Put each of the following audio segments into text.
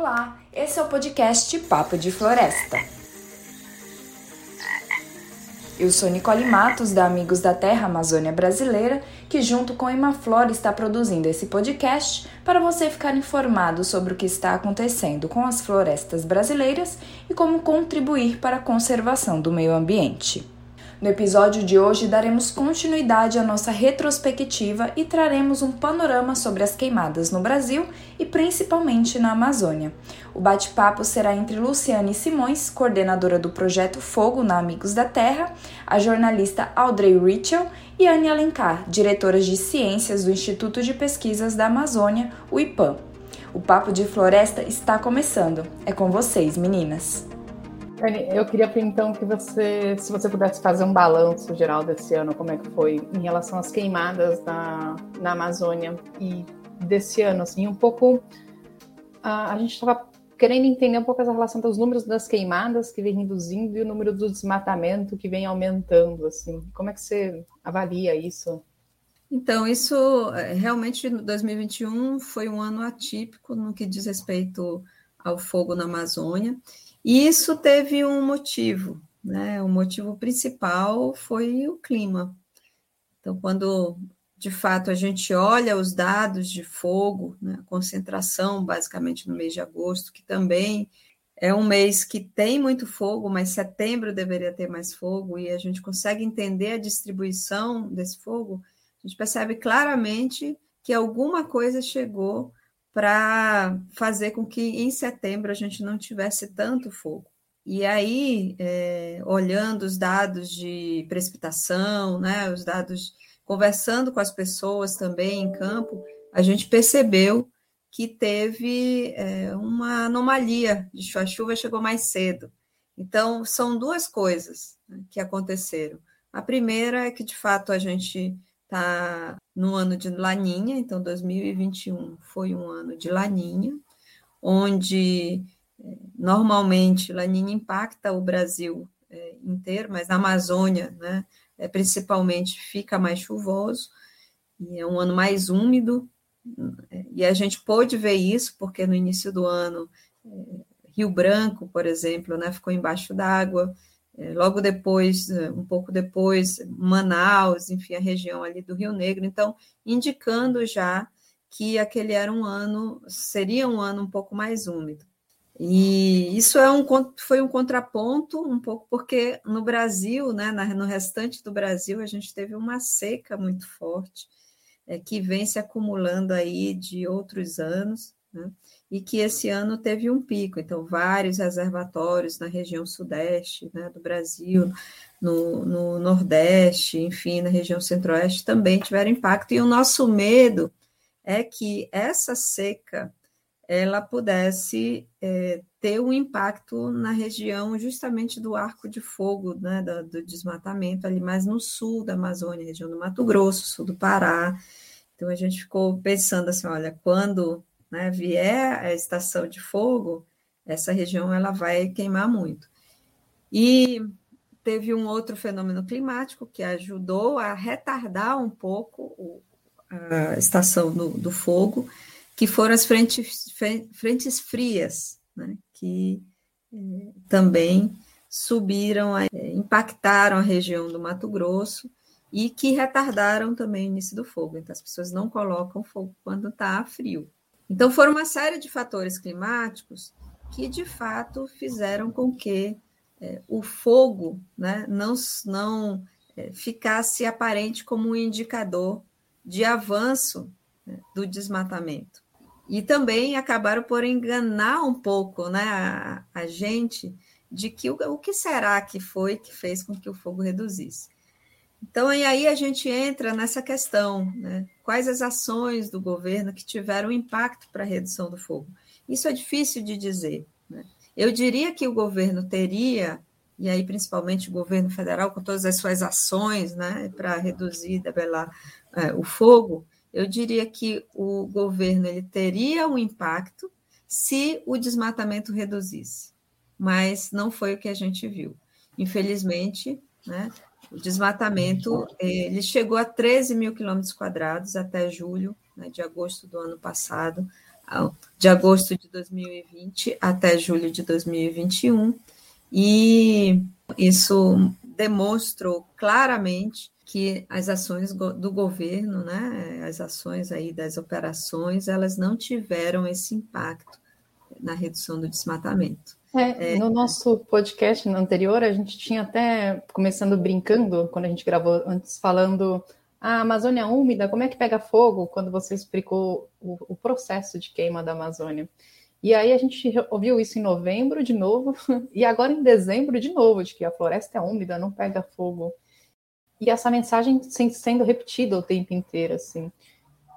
Olá, esse é o podcast Papo de Floresta. Eu sou Nicole Matos, da Amigos da Terra Amazônia Brasileira, que junto com a Imaflora está produzindo esse podcast para você ficar informado sobre o que está acontecendo com as florestas brasileiras e como contribuir para a conservação do meio ambiente. No episódio de hoje, daremos continuidade à nossa retrospectiva e traremos um panorama sobre as queimadas no Brasil e principalmente na Amazônia. O bate-papo será entre Luciane Simões, coordenadora do projeto Fogo na Amigos da Terra, a jornalista Audrey Richel e Anne Alencar, diretoras de ciências do Instituto de Pesquisas da Amazônia, o IPAM. O Papo de Floresta está começando. É com vocês, meninas. Eu queria então que você, se você pudesse fazer um balanço geral desse ano, como é que foi em relação às queimadas na, na Amazônia e desse ano, assim, um pouco a, a gente estava querendo entender um pouco essa relação dos números das queimadas que vem reduzindo e o número do desmatamento que vem aumentando, assim, como é que você avalia isso? Então, isso é, realmente 2021 foi um ano atípico no que diz respeito ao fogo na Amazônia. E isso teve um motivo, né? O motivo principal foi o clima. Então, quando de fato a gente olha os dados de fogo, né, concentração basicamente no mês de agosto, que também é um mês que tem muito fogo, mas setembro deveria ter mais fogo, e a gente consegue entender a distribuição desse fogo, a gente percebe claramente que alguma coisa chegou para fazer com que em setembro a gente não tivesse tanto fogo. E aí, é, olhando os dados de precipitação, né, os dados, conversando com as pessoas também em campo, a gente percebeu que teve é, uma anomalia de a chuva chegou mais cedo. Então, são duas coisas né, que aconteceram. A primeira é que, de fato, a gente está no ano de Laninha, então 2021 foi um ano de Laninha, onde eh, normalmente Laninha impacta o Brasil é, inteiro, mas na Amazônia, né, é, principalmente, fica mais chuvoso, e é um ano mais úmido, eh, e a gente pôde ver isso, porque no início do ano, é, Rio Branco, por exemplo, né, ficou embaixo d'água, logo depois, é, um pouco depois, Manaus, enfim, a região ali do Rio Negro, então, indicando já que aquele era um ano, seria um ano um pouco mais úmido. E isso é um, foi um contraponto, um pouco, porque no Brasil, né, no restante do Brasil, a gente teve uma seca muito forte, é, que vem se acumulando aí de outros anos, né? E que esse ano teve um pico. Então, vários reservatórios na região sudeste né, do Brasil, no, no, Nordeste, enfim, na região centro-oeste também tiveram impacto. E o nosso medo é que essa seca ela pudesse é, ter um impacto na região justamente do arco de fogo, né, do, do desmatamento ali mais no sul da Amazônia, região do Mato Grosso, sul do Pará. Então a gente ficou pensando assim, olha, quando né, vier a estação de fogo, essa região ela vai queimar muito. E teve um outro fenômeno climático que ajudou a retardar um pouco a estação do, do fogo, que foram as frentes, frentes frias, né, que eh, também subiram, eh, impactaram a região do Mato Grosso e que retardaram também o início do fogo. Então, as pessoas não colocam fogo quando está frio. Então, foram uma série de fatores climáticos que, de fato, fizeram com que é, o fogo né, não, não é, ficasse aparente como um indicador de avanço né, do desmatamento. E também acabaram por enganar um pouco né, a, a gente de que o, o que será que foi que fez com que o fogo reduzisse. Então, aí a gente entra nessa questão, né? Quais as ações do governo que tiveram impacto para a redução do fogo? Isso é difícil de dizer. Né? Eu diria que o governo teria, e aí principalmente o governo federal, com todas as suas ações né, para reduzir, debelar é, o fogo, eu diria que o governo ele teria um impacto se o desmatamento reduzisse. Mas não foi o que a gente viu. Infelizmente, né, o desmatamento ele chegou a 13 mil quilômetros quadrados até julho, né, de agosto do ano passado, de agosto de 2020 até julho de 2021, e isso demonstrou claramente que as ações do governo, né, as ações aí das operações, elas não tiveram esse impacto na redução do desmatamento. É, é, no nosso podcast anterior, a gente tinha até, começando brincando, quando a gente gravou antes, falando a Amazônia úmida, como é que pega fogo, quando você explicou o, o processo de queima da Amazônia. E aí a gente ouviu isso em novembro de novo, e agora em dezembro de novo, de que a floresta é úmida, não pega fogo. E essa mensagem sendo repetida o tempo inteiro, assim.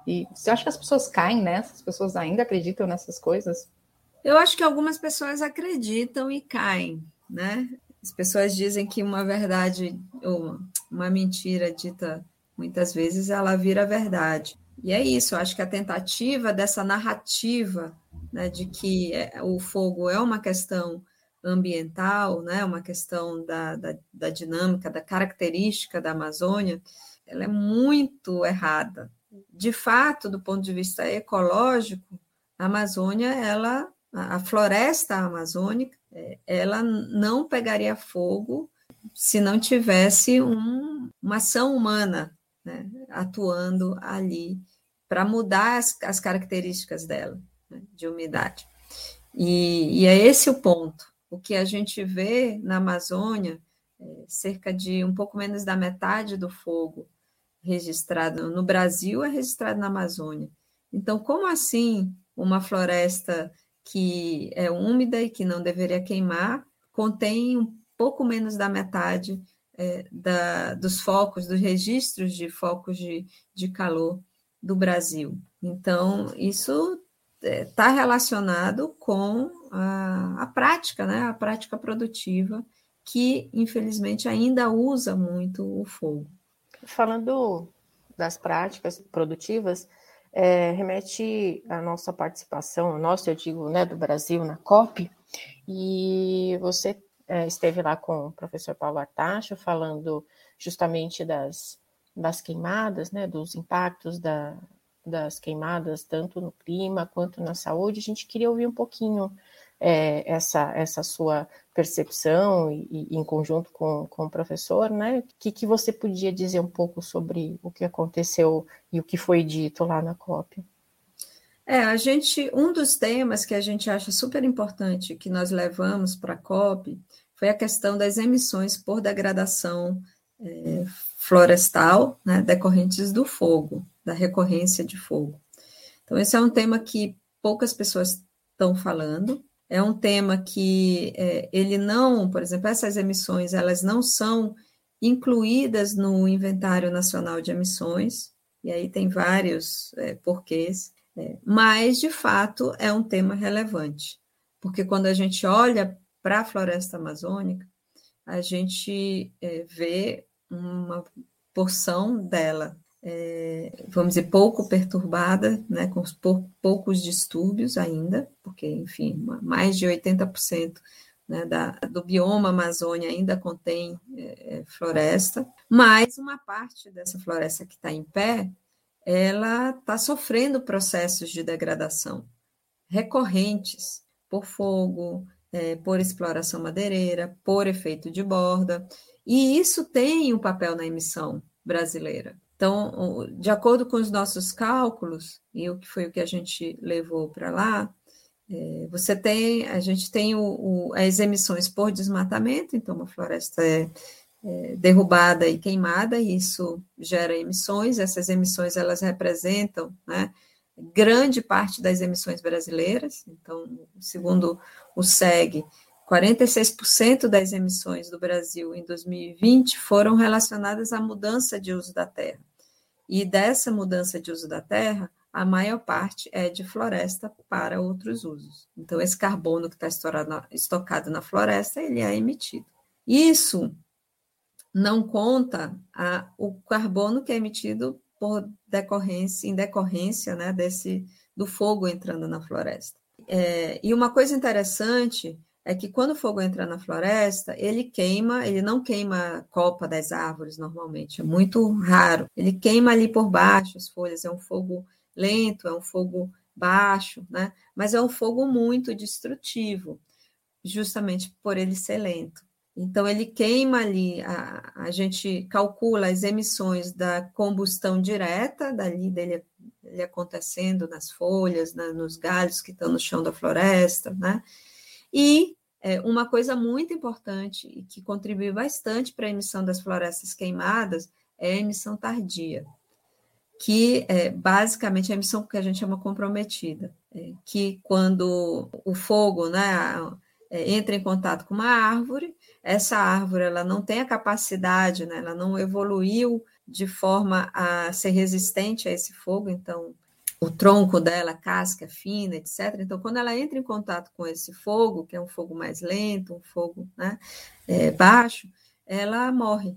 E você acha que as pessoas caem nessas? As pessoas ainda acreditam nessas coisas? Eu acho que algumas pessoas acreditam e caem, né? As pessoas dizem que uma verdade ou uma mentira dita muitas vezes ela vira verdade. E é isso, eu acho que a tentativa dessa narrativa né, de que é, o fogo é uma questão ambiental, né, uma questão da, da, da dinâmica, da característica da Amazônia, ela é muito errada. De fato, do ponto de vista ecológico, a Amazônia ela a floresta amazônica, é, ela não pegaria fogo se não tivesse um, uma ação humana né, atuando ali para mudar as, as, características dela, né, de umidade. E, e, é esse o ponto. O que a gente vê na Amazônia, é cerca de um pouco menos da metade do fogo registrado no Brasil é registrado na Amazônia. Então, como assim uma floresta que é úmida e que não deveria queimar, contém um pouco menos da metade é, da, dos focos, dos registros de focos de, de calor do Brasil. Então, isso está é, relacionado com a, a prática, né? a prática produtiva, que infelizmente ainda usa muito o fogo. Falando das práticas produtivas, é, remete à nossa participação, nossa, eu digo, né, do Brasil na COP, e você é, esteve lá com o professor Paulo Artacho falando justamente das, das queimadas, né, dos impactos da, das queimadas, tanto no clima quanto na saúde. A gente queria ouvir um pouquinho é, essa, essa sua percepção e, e, em conjunto com, com o professor, né? O que, que você podia dizer um pouco sobre o que aconteceu e o que foi dito lá na COP? É, a gente, um dos temas que a gente acha super importante que nós levamos para a COP foi a questão das emissões por degradação é, florestal, né, decorrentes do fogo, da recorrência de fogo. Então, esse é um tema que poucas pessoas estão falando, é um tema que é, ele não, por exemplo, essas emissões, elas não são incluídas no Inventário Nacional de Emissões, e aí tem vários é, porquês, é, mas, de fato, é um tema relevante, porque quando a gente olha para a floresta amazônica, a gente é, vê uma porção dela é, vamos dizer, pouco perturbada, né, com poucos distúrbios ainda, porque, enfim, mais de 80% né, da, do bioma Amazônia ainda contém é, é, floresta, mas uma parte dessa floresta que está em pé, ela está sofrendo processos de degradação recorrentes por fogo, é, por exploração madeireira, por efeito de borda, e isso tem um papel na emissão brasileira. Então, de acordo com os nossos cálculos, e o que foi o que a gente levou para lá, é, você tem, a gente tem o, o, as emissões por desmatamento, então uma floresta é, é, derrubada e queimada, e isso gera emissões, essas emissões elas representam né, grande parte das emissões brasileiras, então, segundo o SEG, 46% das emissões do Brasil em 2020 foram relacionadas à mudança de uso da terra. E dessa mudança de uso da terra, a maior parte é de floresta para outros usos. Então, esse carbono que está estocado na floresta, ele é emitido. Isso não conta a, o carbono que é emitido por decorrência, em decorrência né, desse, do fogo entrando na floresta. É, e uma coisa interessante é que quando o fogo entra na floresta, ele queima, ele não queima a copa das árvores normalmente, é muito raro. Ele queima ali por baixo as folhas, é um fogo lento, é um fogo baixo, né? Mas é um fogo muito destrutivo, justamente por ele ser lento. Então, ele queima ali, a, a gente calcula as emissões da combustão direta, dali dele, acontecendo nas folhas, né, nos galhos que estão no chão da floresta, né? E é, uma coisa muito importante e que contribui bastante para a emissão das florestas queimadas é a emissão tardia, que é basicamente a emissão que a gente chama comprometida, é, que quando o fogo né, é, entra em contato com uma árvore, essa árvore ela não tem a capacidade, né, ela não evoluiu de forma a ser resistente a esse fogo, então o tronco dela, casca fina, etc. Então, quando ela entra em contato com esse fogo, que é um fogo mais lento, um fogo né, é, baixo, ela morre.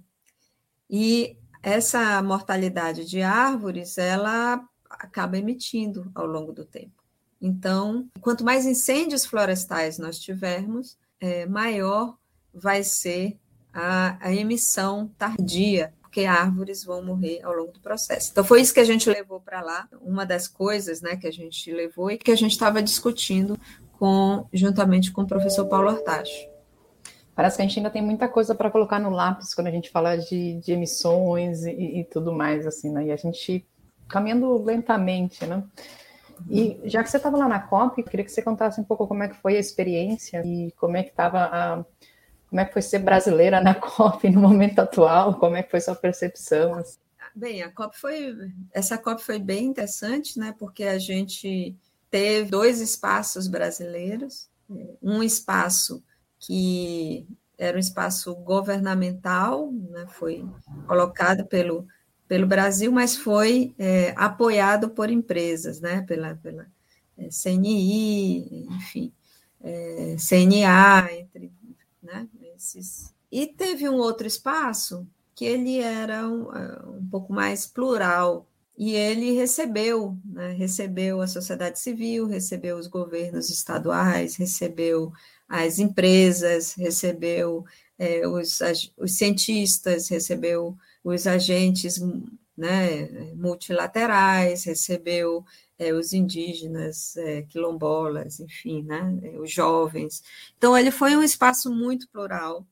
E essa mortalidade de árvores, ela acaba emitindo ao longo do tempo. Então, quanto mais incêndios florestais nós tivermos, é, maior vai ser a, a emissão tardia, porque árvores vão morrer ao longo do processo. Então, foi isso que a gente levou para lá, uma das coisas né, que a gente levou e que a gente estava discutindo com, juntamente com o professor Paulo Artacho. Parece que a gente ainda tem muita coisa para colocar no lápis quando a gente fala de, de emissões e, e, tudo mais, assim, né? E a gente caminhando lentamente, né? E já que você estava lá na COP, queria que você contasse um pouco como é que foi a experiência e como é que estava a como é que foi ser brasileira na COP no momento atual? Como é que foi sua percepção? Assim? Bem, a COP foi essa COP foi bem interessante, né? Porque a gente teve dois espaços brasileiros, um espaço que era um espaço governamental, né, foi colocado pelo, pelo Brasil, mas foi é, apoiado por empresas, né, pela, pela é, CNI, enfim, é, CNA, entre E teve um outro espaço que ele era um, é, um pouco mais plural, e ele recebeu, né, recebeu a sociedade civil, recebeu os governos estaduais, recebeu as empresas, recebeu é, os, os cientistas, recebeu os agentes né, multilaterais, recebeu é, os indígenas, é, quilombolas, enfim, né, é, os jovens. Então, ele foi um espaço muito plural,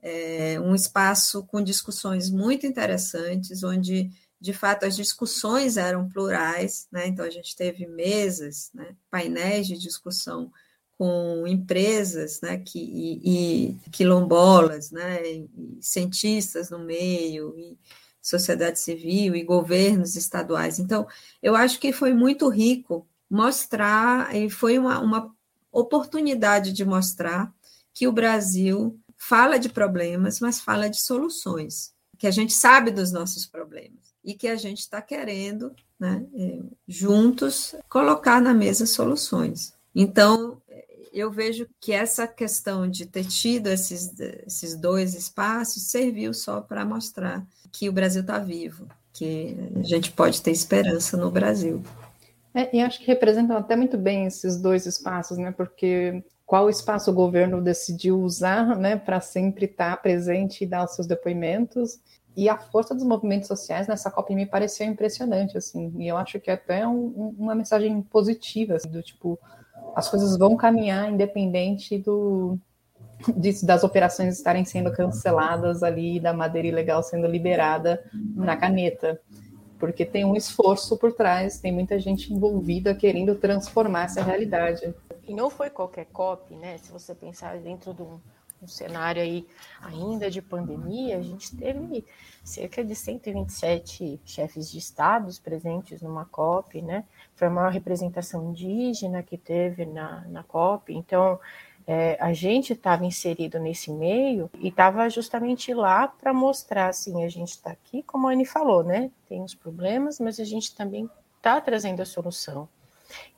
é, um espaço com discussões muito interessantes, onde, de fato, as discussões eram plurais, né, então a gente teve mesas, né, painéis de discussão com empresas né, que, e, e quilombolas, né, e cientistas no meio, e sociedade civil e governos estaduais. Então, eu acho que foi muito rico mostrar, e foi uma, uma oportunidade de mostrar que o Brasil fala de problemas, mas fala de soluções, que a gente sabe dos nossos problemas e que a gente está querendo, né, é, juntos, colocar na mesa soluções. Então, eu vejo que essa questão de ter tido esses, esses dois espaços serviu só para mostrar que o Brasil está vivo, que a gente pode ter esperança no Brasil. É, e acho que representam até muito bem esses dois espaços, né? Porque qual espaço o governo decidiu usar, né, para sempre estar tá presente e dar os seus depoimentos? E a força dos movimentos sociais nessa Copa me pareceu impressionante, assim. E eu acho que é até um, uma mensagem positiva, assim, do tipo, as coisas vão caminhar independente do das operações estarem sendo canceladas ali, da madeira ilegal sendo liberada na caneta. Porque tem um esforço por trás, tem muita gente envolvida querendo transformar essa realidade. E não foi qualquer COP, né? Se você pensar dentro de um, um cenário aí ainda de pandemia, a gente teve cerca de 127 chefes de estados presentes numa COP, né? Foi a maior representação indígena que teve na, na COP. Então, é, a gente estava inserido nesse meio e estava justamente lá para mostrar assim, a gente está aqui, como a Anne falou, né? Tem os problemas, mas a gente também está trazendo a solução.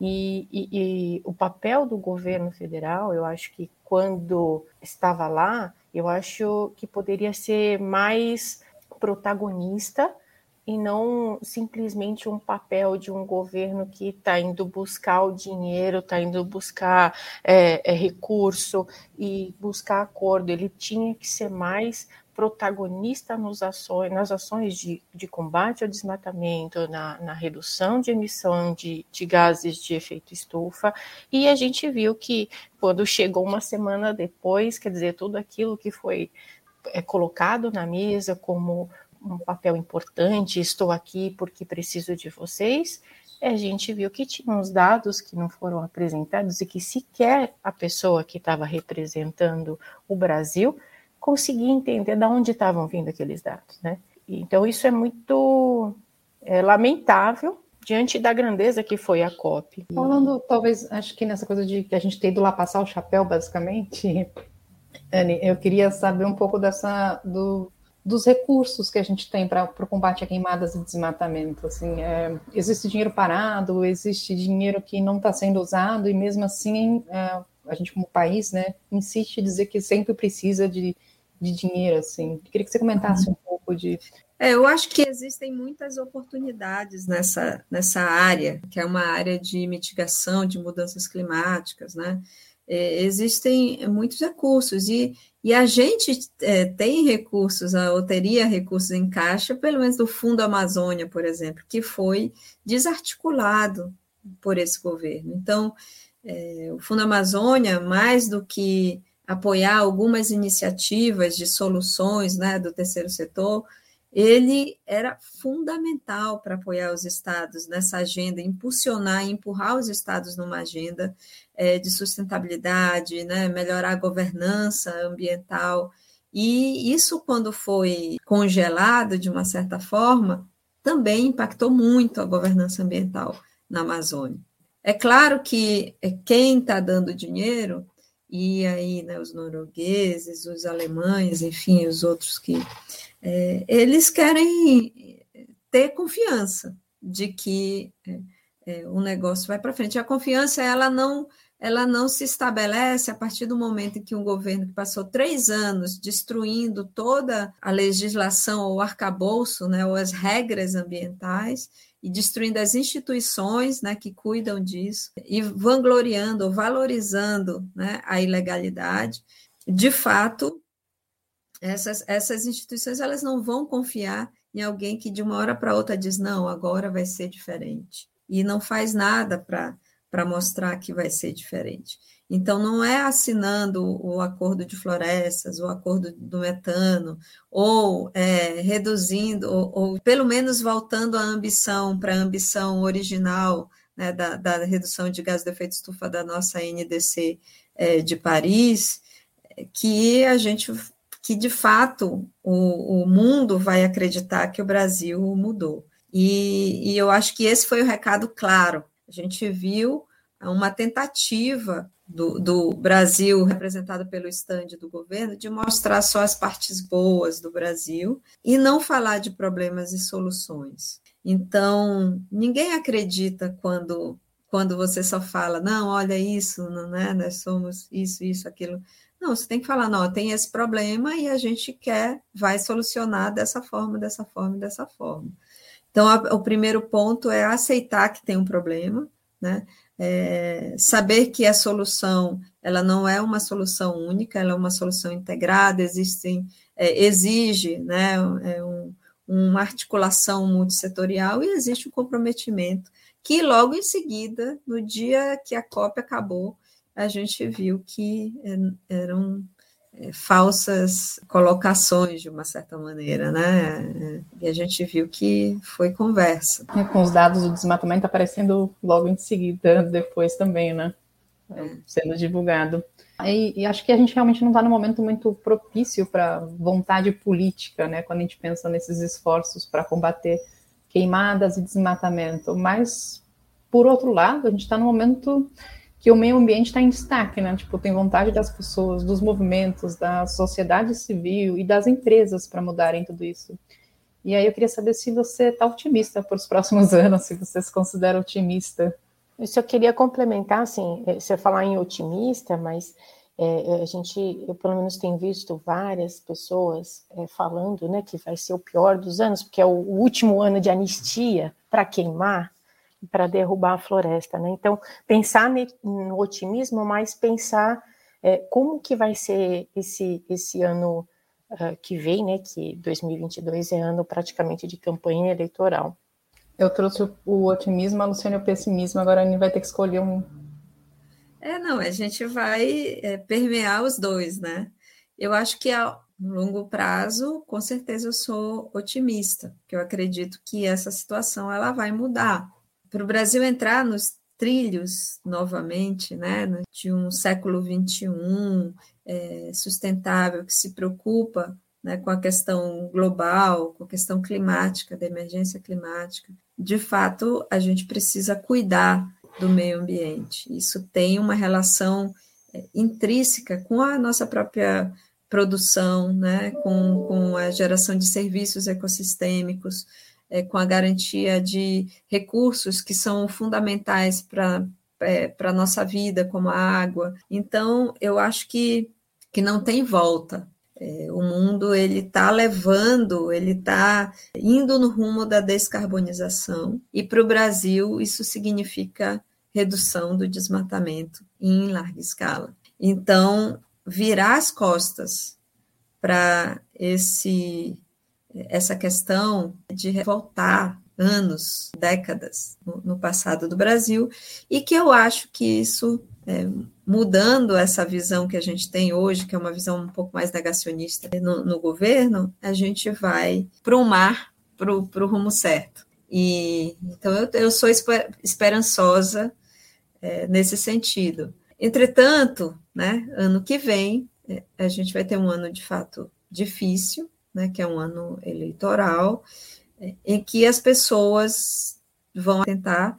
E, e, e, o papel do governo federal, eu acho que quando estava lá, eu acho que poderia ser mais protagonista e não simplesmente um papel de um governo que está indo buscar o dinheiro, está indo buscar é, é, recurso e buscar acordo. Ele tinha que ser mais protagonista nos ações, nas ações de, de combate ao desmatamento, na, na redução de emissão de, de, gases de efeito estufa, e a gente viu que quando chegou uma semana depois, quer dizer, tudo aquilo que foi é, colocado na mesa como um papel importante, estou aqui porque preciso de vocês, a gente viu que tinha uns dados que não foram apresentados e que sequer a pessoa que estava representando o Brasil conseguir entender de onde estavam vindo aqueles dados, né? Então isso é muito é, lamentável diante da grandeza que foi a COP. Falando, talvez, acho que nessa coisa de que a gente tem ido lá passar o chapéu, basicamente, Anne, eu queria saber um pouco dessa do, dos recursos que a gente tem para o combate a queimadas e desmatamento. Assim, é, existe dinheiro parado, existe dinheiro que não está sendo usado e mesmo assim é, a gente como país, né, insiste em dizer que sempre precisa de de dinheiro, assim. Queria que você comentasse um pouco de. É, eu acho que existem muitas oportunidades nessa, nessa área, que é uma área de mitigação de mudanças climáticas, né? É, existem muitos recursos e, e a gente é, tem recursos, ou teria recursos em caixa, pelo menos do Fundo Amazônia, por exemplo, que foi desarticulado por esse governo. Então, é, o Fundo Amazônia, mais do que apoiar algumas iniciativas de soluções né, do terceiro setor, ele era fundamental para apoiar os estados nessa agenda, impulsionar, empurrar os estados numa agenda é, de sustentabilidade, né, melhorar a governança ambiental. E isso, quando foi congelado de uma certa forma, também impactou muito a governança ambiental na Amazônia. É claro que é, quem está dando dinheiro e aí né, os noruegueses, os alemães, enfim, os outros que é, eles querem ter confiança de que é, é, o negócio vai para frente. A confiança ela não ela não se estabelece a partir do momento em que um governo que passou três anos destruindo toda a legislação ou arcabouço, né, ou as regras ambientais, e destruindo as instituições né, que cuidam disso, e vangloriando ou valorizando né, a ilegalidade, de fato, essas, essas instituições elas não vão confiar em alguém que de uma hora para outra diz, não, agora vai ser diferente, e não faz nada para mostrar que vai ser diferente. Então, não é assinando o acordo de florestas, o acordo do metano, ou é, reduzindo, ou, ou, pelo menos voltando à ambição, para a ambição original né, da, da, redução de gás de efeito estufa da nossa NDC é, de Paris, que a gente, que de fato o, o mundo vai acreditar que o Brasil mudou. E, e eu acho que esse foi o recado claro. A gente viu uma tentativa do, do, Brasil, representado pelo estande do governo, de mostrar só as partes boas do Brasil e não falar de problemas e soluções. Então, ninguém acredita quando, quando você só fala, não, olha isso, não é? nós somos isso, isso, aquilo. Não, você tem que falar, não, tem esse problema e a gente quer, vai solucionar dessa forma, dessa forma, dessa forma. Então, a, o primeiro ponto é aceitar que tem um problema, né? É, saber que a solução ela não é uma solução única, ela é uma solução integrada, existem, é, exige né, é um, uma articulação multissetorial e existe um comprometimento que logo em seguida, no dia que a COP acabou, a gente viu que é, eram é, falsas colocações, de uma certa maneira, né? E a gente viu que foi conversa. É, com os dados do desmatamento aparecendo logo em seguida, depois também, né? É. Sendo divulgado. E, e, acho que a gente realmente não está num momento muito propício para vontade política, né? Quando a gente pensa nesses esforços para combater queimadas e desmatamento. Mas, por outro lado, a gente está num momento que o meio ambiente está em destaque, né? Tipo, tem vontade das pessoas, dos movimentos, da sociedade civil e das empresas para mudarem tudo isso. E aí eu queria saber se você está otimista para os próximos anos, se você se considera otimista. Isso eu queria complementar, assim, você falar em otimista, mas É, a gente, eu pelo menos tenho visto várias pessoas é, falando, né, que vai ser o pior dos anos, porque é o último ano de anistia para queimar para derrubar a floresta, né? Então pensar no otimismo, mas pensar é, como que vai ser esse esse ano uh, que vem, né? Que 2022 é ano praticamente de campanha eleitoral. Eu trouxe o, o otimismo, a Luciana o pessimismo. Agora a gente vai ter que escolher um. É, não, a gente vai é, permear os dois, né? Eu acho que a longo prazo, com certeza eu sou otimista, porque eu acredito que essa situação ela vai mudar. Para o Brasil entrar nos trilhos novamente, né, de um século XXI é, sustentável que se preocupa né, com a questão global, com a questão climática, da emergência climática, de fato, a gente precisa cuidar do meio ambiente. Isso tem uma relação é, intrínseca com a nossa própria produção, né, com, com a geração de serviços ecossistêmicos, é, com a garantia de recursos que são fundamentais para é, para a nossa vida, como a água. Então, eu acho que, que não tem volta. É, o mundo ele está levando, ele está indo no rumo da descarbonização e para o Brasil isso significa redução do desmatamento em larga escala. Então, virar as costas para esse essa questão de voltar anos, décadas no, no, passado do Brasil, e que eu acho que isso é, mudando essa visão que a gente tem hoje, que é uma visão um pouco mais negacionista no, no governo, a gente vai para o mar, para o rumo certo. E então eu, eu sou esperançosa é, nesse sentido. Entretanto, né, ano que vem é, a gente vai ter um ano de fato difícil, né, que é um ano eleitoral, é, em que as pessoas vão tentar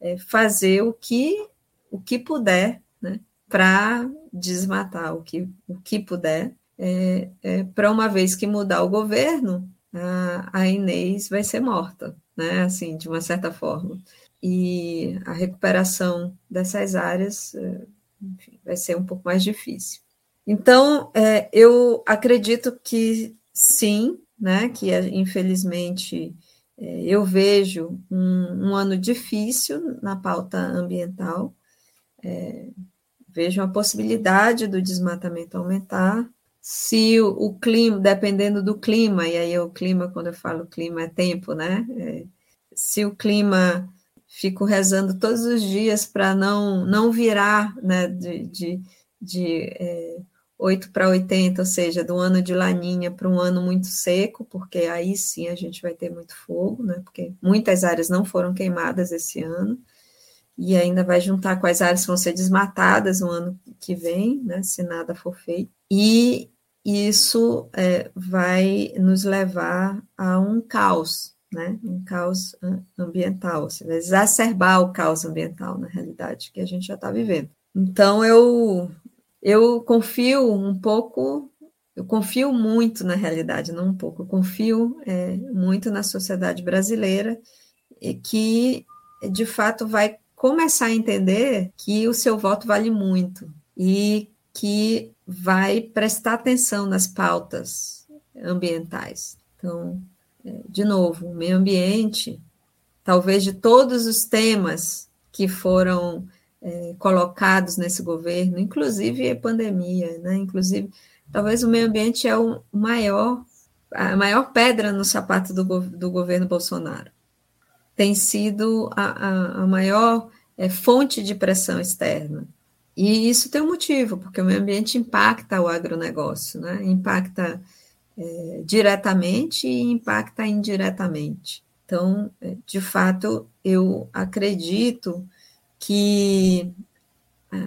é, fazer o que o que puder, né, para desmatar o que, o que puder, é, é, para uma vez que mudar o governo, a, a Inês vai ser morta, né, assim, de uma certa forma. E a recuperação dessas áreas é, enfim, vai ser um pouco mais difícil. Então, é, eu acredito que sim, né, que infelizmente é, eu vejo um, um ano difícil na pauta ambiental, é, vejo a possibilidade do desmatamento aumentar. Se o, o, clima, dependendo do clima, e aí o clima, quando eu falo clima, é tempo, né? É, se o clima, fico rezando todos os dias para não, não virar né, de, de, de é, 8 para 80, ou seja, do ano de laninha para um ano muito seco, porque aí sim a gente vai ter muito fogo, né? Porque muitas áreas não foram queimadas esse ano e ainda vai juntar as áreas vão ser desmatadas no ano que vem, né, se nada for feito. E isso é, vai nos levar a um caos, né, um caos ambiental, você vai exacerbar o caos ambiental, na realidade, que a gente já está vivendo. Então, eu, eu confio um pouco, eu confio muito na realidade, não um pouco, eu confio é, muito na sociedade brasileira, e que, de fato, vai começar a entender que o seu voto vale muito e que vai prestar atenção nas pautas ambientais. Então, é, de novo, o meio ambiente, talvez de todos os temas que foram é, colocados nesse governo, inclusive a pandemia, né? Inclusive, talvez o meio ambiente é o maior, a maior pedra no sapato do, do governo Bolsonaro tem sido a, a, a maior é, fonte de pressão externa. E isso tem um motivo, porque o meio ambiente impacta o agronegócio, né? impacta é, diretamente e impacta indiretamente. Então, é, de fato, eu acredito que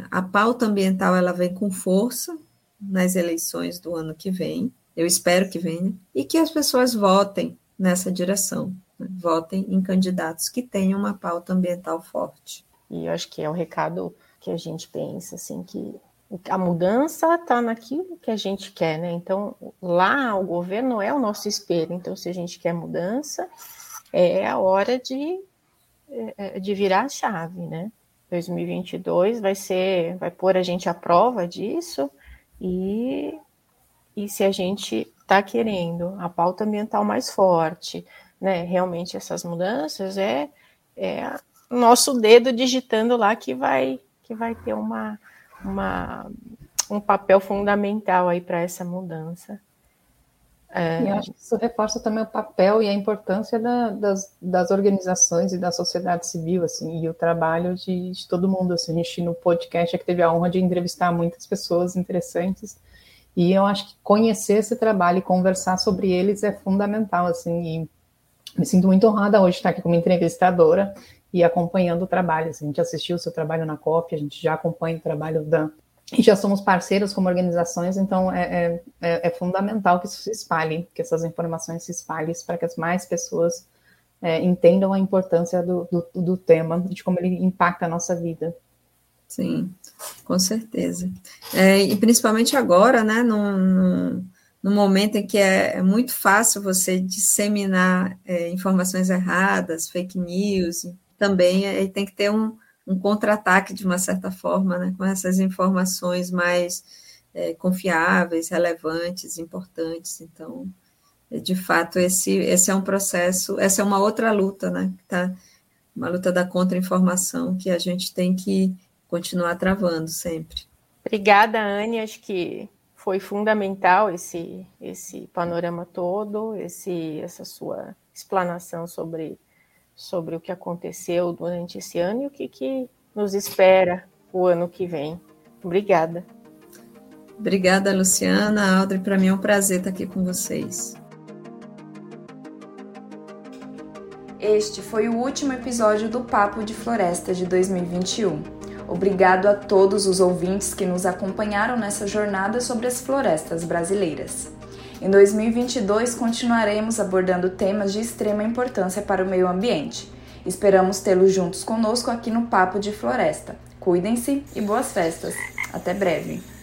a pauta ambiental ela vem com força nas eleições do ano que vem, eu espero que venha, e que as pessoas votem nessa direção votem em candidatos que tenham uma pauta ambiental forte. E eu acho que é o recado que a gente pensa, assim, que a mudança está naquilo que a gente quer, né? Então, lá o governo é o nosso espelho. Então, se a gente quer mudança, é a hora de, é, de virar a chave, né? 2022 vai ser, vai pôr a gente à prova disso e, e se a gente está querendo a pauta ambiental mais forte, né, realmente essas mudanças é, é nosso dedo digitando lá que vai que vai ter uma, uma um papel fundamental aí para essa mudança. É... E acho que isso reforça também o papel e a importância da, das, das organizações e da sociedade civil, assim, e o trabalho de, de todo mundo. Assim, a gente no podcast é que teve a honra de entrevistar muitas pessoas interessantes, e eu acho que conhecer esse trabalho e conversar sobre eles é fundamental, assim, e me sinto muito honrada hoje de estar aqui como entrevistadora e acompanhando o trabalho. Assim, a gente assistiu o seu trabalho na COP, a gente já acompanha o trabalho da, e já somos parceiros como organizações, então é, é, é, é, fundamental que isso se espalhe, que essas informações se espalhem para que as mais pessoas é, entendam a importância do, do, do, tema, de como ele impacta a nossa vida. Sim, com certeza. É, e principalmente agora, né, no, no, momento em que é, é muito fácil você disseminar é, informações erradas, fake news, também tem que ter um um contra-ataque de uma certa forma, né, com essas informações mais é, confiáveis, relevantes, importantes. Então, é, de fato, esse, esse é um processo, essa é uma outra luta, né, tá, uma luta da contra-informação que a gente tem que continuar travando sempre. Obrigada, Anne. Acho que foi fundamental esse, esse panorama todo, esse, essa sua explanação sobre sobre o que aconteceu durante esse ano e o que, que nos espera o ano que vem. Obrigada. Obrigada, Luciana. Audrey, para mim é um prazer estar aqui com vocês. Este foi o último episódio do Papo de Floresta de 2021. Obrigado a todos os ouvintes que nos acompanharam nessa jornada sobre as florestas brasileiras. Em 2022, continuaremos abordando temas de extrema importância para o meio ambiente. Esperamos tê-los juntos conosco aqui no Papo de Floresta. Cuidem-se e boas festas. Até breve.